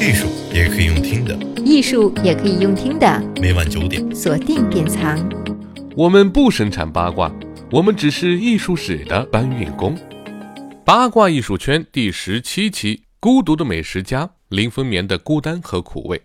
艺术也可以用听的，艺术也可以用听的。每晚九点，锁定典藏。我们不生产八卦，我们只是艺术史的搬运工。八卦艺术圈第十七期：孤独的美食家林风眠的孤单和苦味。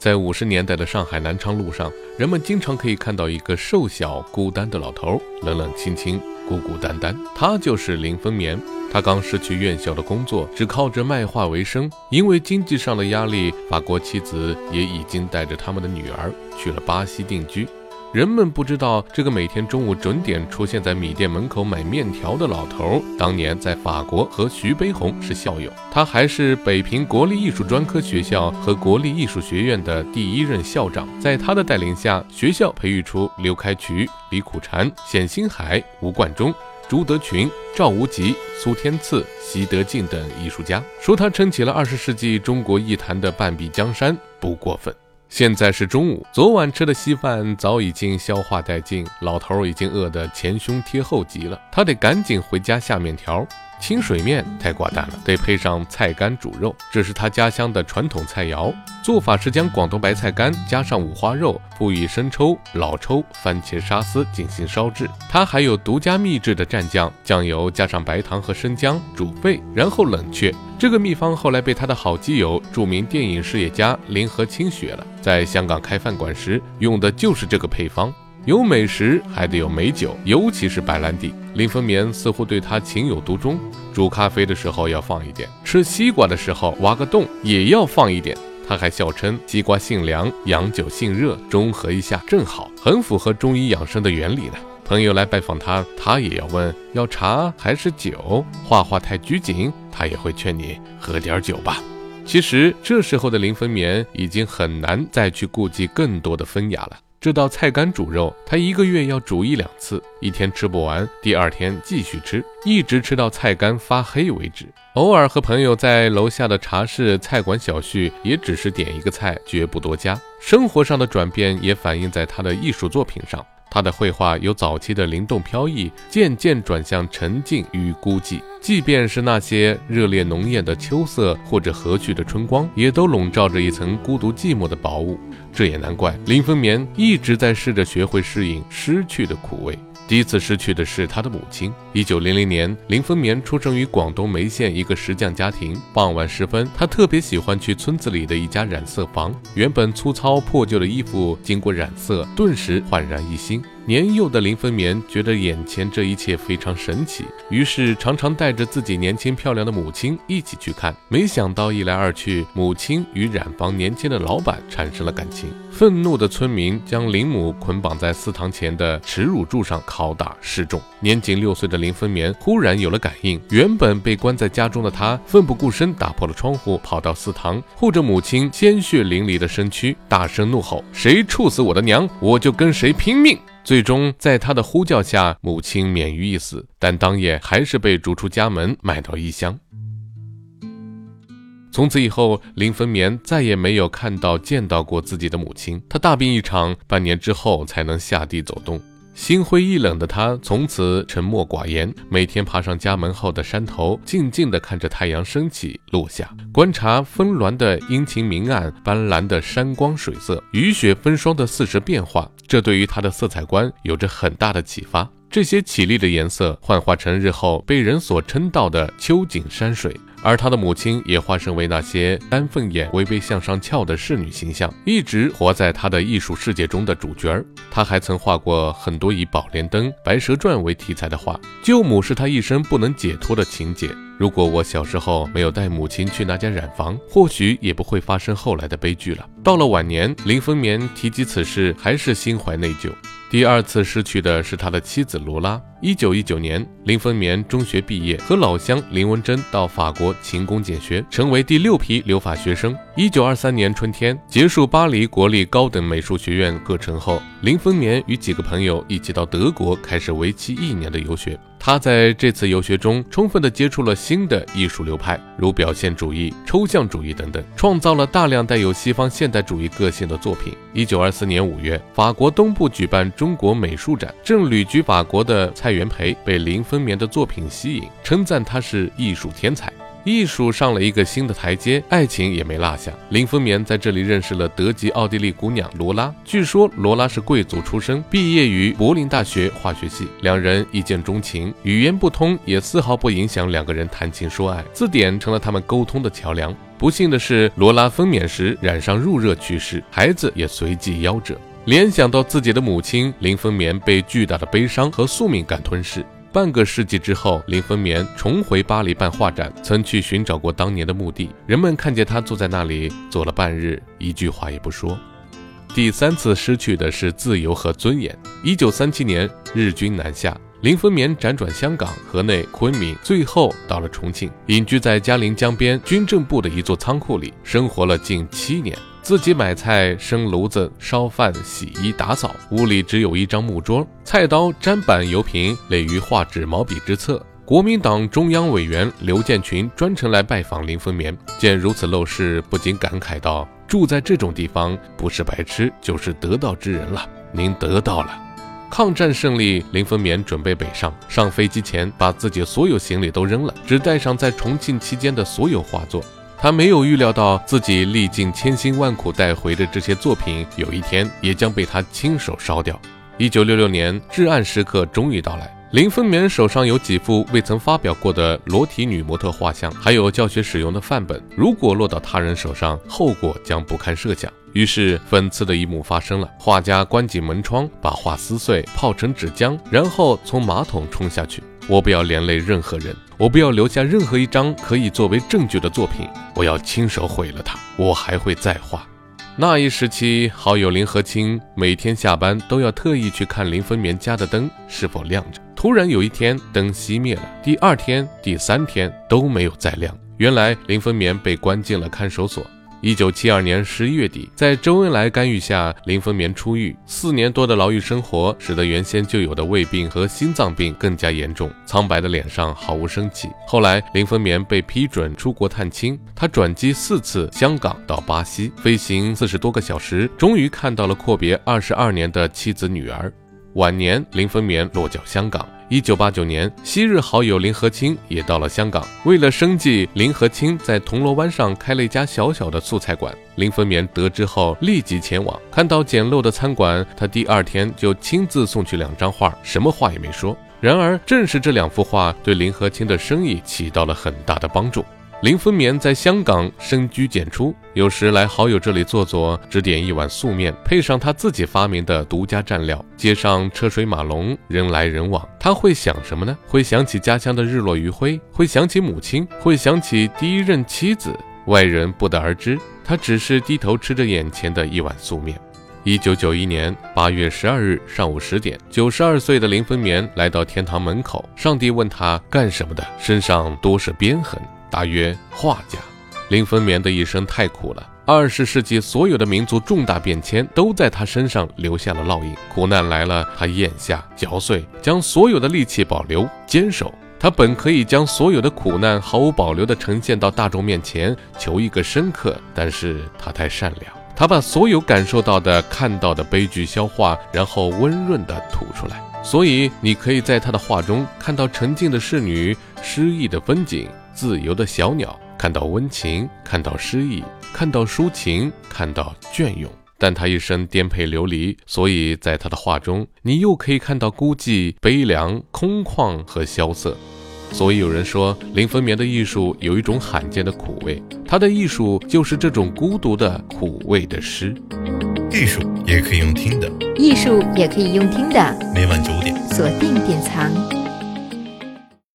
在五十年代的上海南昌路上，人们经常可以看到一个瘦小、孤单的老头，冷冷清清、孤孤单单。他就是林风眠。他刚失去院校的工作，只靠着卖画为生。因为经济上的压力，法国妻子也已经带着他们的女儿去了巴西定居。人们不知道，这个每天中午准点出现在米店门口买面条的老头，当年在法国和徐悲鸿是校友。他还是北平国立艺术专科学校和国立艺术学院的第一任校长。在他的带领下，学校培育出刘开渠、李苦禅、冼星海、吴冠中、朱德群、赵无极、苏天赐、习德进等艺术家，说他撑起了二十世纪中国艺坛的半壁江山，不过分。现在是中午，昨晚吃的稀饭早已经消化殆尽，老头已经饿得前胸贴后极了，他得赶紧回家下面条。清水面太寡淡了，得配上菜干煮肉，这是他家乡的传统菜肴。做法是将广东白菜干加上五花肉，赋予生抽、老抽、番茄沙司进行烧制。它还有独家秘制的蘸酱，酱油加上白糖和生姜煮沸，然后冷却。这个秘方后来被他的好基友、著名电影事业家林和清学了，在香港开饭馆时用的就是这个配方。有美食还得有美酒，尤其是白兰地。林风眠似乎对他情有独钟，煮咖啡的时候要放一点，吃西瓜的时候挖个洞也要放一点。他还笑称西瓜性凉，洋酒性热，中和一下正好，很符合中医养生的原理呢。朋友来拜访他，他也要问要茶还是酒。画画太拘谨，他也会劝你喝点酒吧。其实这时候的林风眠已经很难再去顾及更多的风雅了。这道菜干煮肉，他一个月要煮一两次，一天吃不完，第二天继续吃，一直吃到菜干发黑为止。偶尔和朋友在楼下的茶室、菜馆小叙，也只是点一个菜，绝不多加。生活上的转变也反映在他的艺术作品上。他的绘画由早期的灵动飘逸，渐渐转向沉静与孤寂。即便是那些热烈浓艳的秋色，或者和煦的春光，也都笼罩着一层孤独寂寞的薄雾。这也难怪，林风眠一直在试着学会适应失去的苦味。第一次失去的是他的母亲。一九零零年，林风眠出生于广东梅县一个石匠家庭。傍晚时分，他特别喜欢去村子里的一家染色房。原本粗糙破旧的衣服，经过染色，顿时焕然一新。年幼的林风眠觉得眼前这一切非常神奇，于是常常带着自己年轻漂亮的母亲一起去看。没想到一来二去，母亲与染坊年轻的老板产生了感情。愤怒的村民将林母捆绑在祠堂前的耻辱柱上拷打示众。年仅六岁的林风眠忽然有了感应，原本被关在家中的他奋不顾身打破了窗户，跑到祠堂，护着母亲鲜血淋漓的身躯，大声怒吼：“谁处死我的娘，我就跟谁拼命！”最终，在他的呼叫下，母亲免于一死，但当夜还是被逐出家门，卖到异乡。从此以后，林分眠再也没有看到、见到过自己的母亲。他大病一场，半年之后才能下地走动。心灰意冷的他，从此沉默寡言，每天爬上家门后的山头，静静地看着太阳升起落下，观察峰峦的阴晴明暗、斑斓的山光水色、雨雪风霜的四时变化。这对于他的色彩观有着很大的启发。这些绮丽的颜色幻化成日后被人所称道的秋景山水。而他的母亲也化身为那些丹凤眼、微微向上翘的侍女形象，一直活在他的艺术世界中的主角儿。他还曾画过很多以《宝莲灯》《白蛇传》为题材的画。舅母是他一生不能解脱的情节。如果我小时候没有带母亲去那家染房，或许也不会发生后来的悲剧了。到了晚年，林风眠提及此事，还是心怀内疚。第二次失去的是他的妻子罗拉。一九一九年，林风眠中学毕业，和老乡林文珍到法国勤工俭学，成为第六批留法学生。一九二三年春天，结束巴黎国立高等美术学院课程后，林风眠与几个朋友一起到德国开始为期一年的游学。他在这次游学中，充分地接触了新的艺术流派，如表现主义、抽象主义等等，创造了大量带有西方现代主义个性的作品。一九二四年五月，法国东部举办中国美术展，正旅居法国的蔡元培被林风眠的作品吸引，称赞他是艺术天才。艺术上了一个新的台阶，爱情也没落下。林风眠在这里认识了德籍奥地利姑娘罗拉，据说罗拉是贵族出身，毕业于柏林大学化学系，两人一见钟情，语言不通也丝毫不影响两个人谈情说爱，字典成了他们沟通的桥梁。不幸的是，罗拉分娩时染上入热去世，孩子也随即夭折。联想到自己的母亲，林风眠被巨大的悲伤和宿命感吞噬。半个世纪之后，林风眠重回巴黎办画展，曾去寻找过当年的墓地。人们看见他坐在那里，坐了半日，一句话也不说。第三次失去的是自由和尊严。一九三七年，日军南下，林风眠辗转香港、河内、昆明，最后到了重庆，隐居在嘉陵江边军政部的一座仓库里，生活了近七年。自己买菜、生炉子、烧饭、洗衣、打扫，屋里只有一张木桌，菜刀、砧板、油瓶累于画纸、毛笔之侧。国民党中央委员刘建群专程来拜访林风眠，见如此陋室，不禁感慨道：“住在这种地方，不是白痴，就是得道之人了。您得到了。”抗战胜利，林风眠准备北上，上飞机前把自己所有行李都扔了，只带上在重庆期间的所有画作。他没有预料到自己历尽千辛万苦带回的这些作品，有一天也将被他亲手烧掉。一九六六年，至暗时刻终于到来。林风眠手上有几幅未曾发表过的裸体女模特画像，还有教学使用的范本。如果落到他人手上，后果将不堪设想。于是，讽刺的一幕发生了：画家关紧门窗，把画撕碎，泡成纸浆，然后从马桶冲下去。我不要连累任何人。我不要留下任何一张可以作为证据的作品，我要亲手毁了它。我还会再画。那一时期，好友林和清每天下班都要特意去看林风眠家的灯是否亮着。突然有一天，灯熄灭了，第二天、第三天都没有再亮。原来林风眠被关进了看守所。一九七二年十一月底，在周恩来干预下，林风眠出狱。四年多的牢狱生活，使得原先就有的胃病和心脏病更加严重，苍白的脸上毫无生气。后来，林风眠被批准出国探亲，他转机四次，香港到巴西，飞行四十多个小时，终于看到了阔别二十二年的妻子女儿。晚年，林风眠落脚香港。一九八九年，昔日好友林和清也到了香港。为了生计，林和清在铜锣湾上开了一家小小的素菜馆。林风眠得知后，立即前往。看到简陋的餐馆，他第二天就亲自送去两张画，什么话也没说。然而，正是这两幅画，对林和清的生意起到了很大的帮助。林风眠在香港深居简出，有时来好友这里坐坐，只点一碗素面，配上他自己发明的独家蘸料。街上车水马龙，人来人往，他会想什么呢？会想起家乡的日落余晖，会想起母亲，会想起第一任妻子。外人不得而知，他只是低头吃着眼前的一碗素面。一九九一年八月十二日上午十点，九十二岁的林风眠来到天堂门口，上帝问他干什么的，身上多是鞭痕。大约画家林风眠的一生太苦了。二十世纪所有的民族重大变迁都在他身上留下了烙印。苦难来了，他咽下嚼碎，将所有的力气保留坚守。他本可以将所有的苦难毫无保留地呈现到大众面前，求一个深刻，但是他太善良，他把所有感受到的、看到的悲剧消化，然后温润地吐出来。所以你可以在他的画中看到沉静的侍女、诗意的风景。自由的小鸟，看到温情，看到诗意，看到抒情，看到隽永。但他一生颠沛流离，所以在他的画中，你又可以看到孤寂、悲凉、空旷和萧瑟。所以有人说，林风眠的艺术有一种罕见的苦味，他的艺术就是这种孤独的苦味的诗。艺术也可以用听的，艺术也可以用听的。每晚九点，锁定典藏。